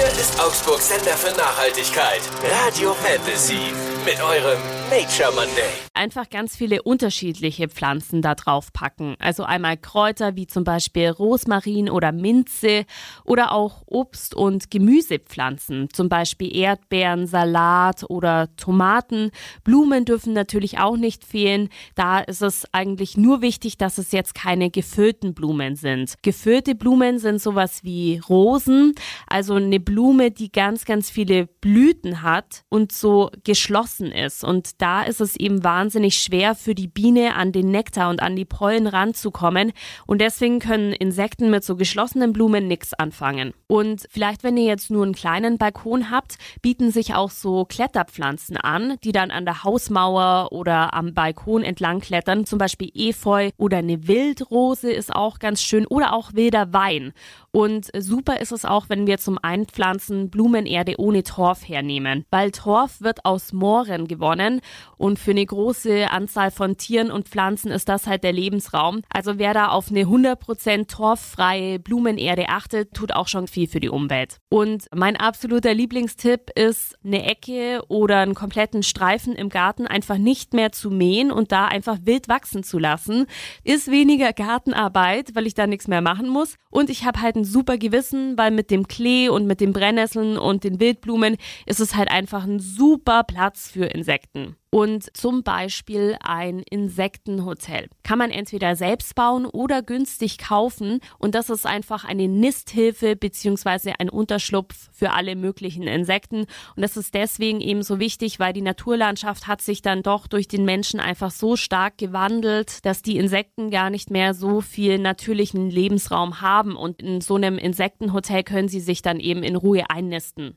Hier ist Augsburg Sender für Nachhaltigkeit. Radio Fantasy. Mit eurem Nature Monday. Einfach ganz viele unterschiedliche Pflanzen da drauf packen. Also einmal Kräuter wie zum Beispiel Rosmarin oder Minze oder auch Obst- und Gemüsepflanzen, zum Beispiel Erdbeeren, Salat oder Tomaten. Blumen dürfen natürlich auch nicht fehlen. Da ist es eigentlich nur wichtig, dass es jetzt keine gefüllten Blumen sind. Gefüllte Blumen sind sowas wie Rosen, also eine Blume, die ganz, ganz viele Blüten hat und so geschlossen ist. Und da ist es eben wahnsinnig schwer für die Biene an den Nektar und an die Pollen ranzukommen. Und deswegen können Insekten mit so geschlossenen Blumen nichts anfangen. Und vielleicht, wenn ihr jetzt nur einen kleinen Balkon habt, bieten sich auch so Kletterpflanzen an, die dann an der Hausmauer oder am Balkon entlang klettern. Zum Beispiel Efeu oder eine Wildrose ist auch ganz schön oder auch wilder Wein. Und super ist es auch, wenn wir zum Einpflanzen Blumenerde ohne Torf hernehmen, weil Torf wird aus Mooren gewonnen und für eine große Anzahl von Tieren und Pflanzen ist das halt der Lebensraum. Also wer da auf eine 100% torffreie Blumenerde achtet, tut auch schon viel für die Umwelt. Und mein absoluter Lieblingstipp ist, eine Ecke oder einen kompletten Streifen im Garten einfach nicht mehr zu mähen und da einfach wild wachsen zu lassen. Ist weniger Gartenarbeit, weil ich da nichts mehr machen muss. Und ich habe halt ein super Gewissen, weil mit dem Klee und mit den Brennnesseln und den Wildblumen ist es halt einfach ein super Platz für Insekten und zum Beispiel ein Insektenhotel. Kann man entweder selbst bauen oder günstig kaufen und das ist einfach eine Nisthilfe beziehungsweise ein Unterschlupf für alle möglichen Insekten und das ist deswegen eben so wichtig, weil die Naturlandschaft hat sich dann doch durch den Menschen einfach so stark gewandelt, dass die Insekten gar nicht mehr so viel natürlichen Lebensraum haben und in so einem Insektenhotel können sie sich dann eben in Ruhe einnisten.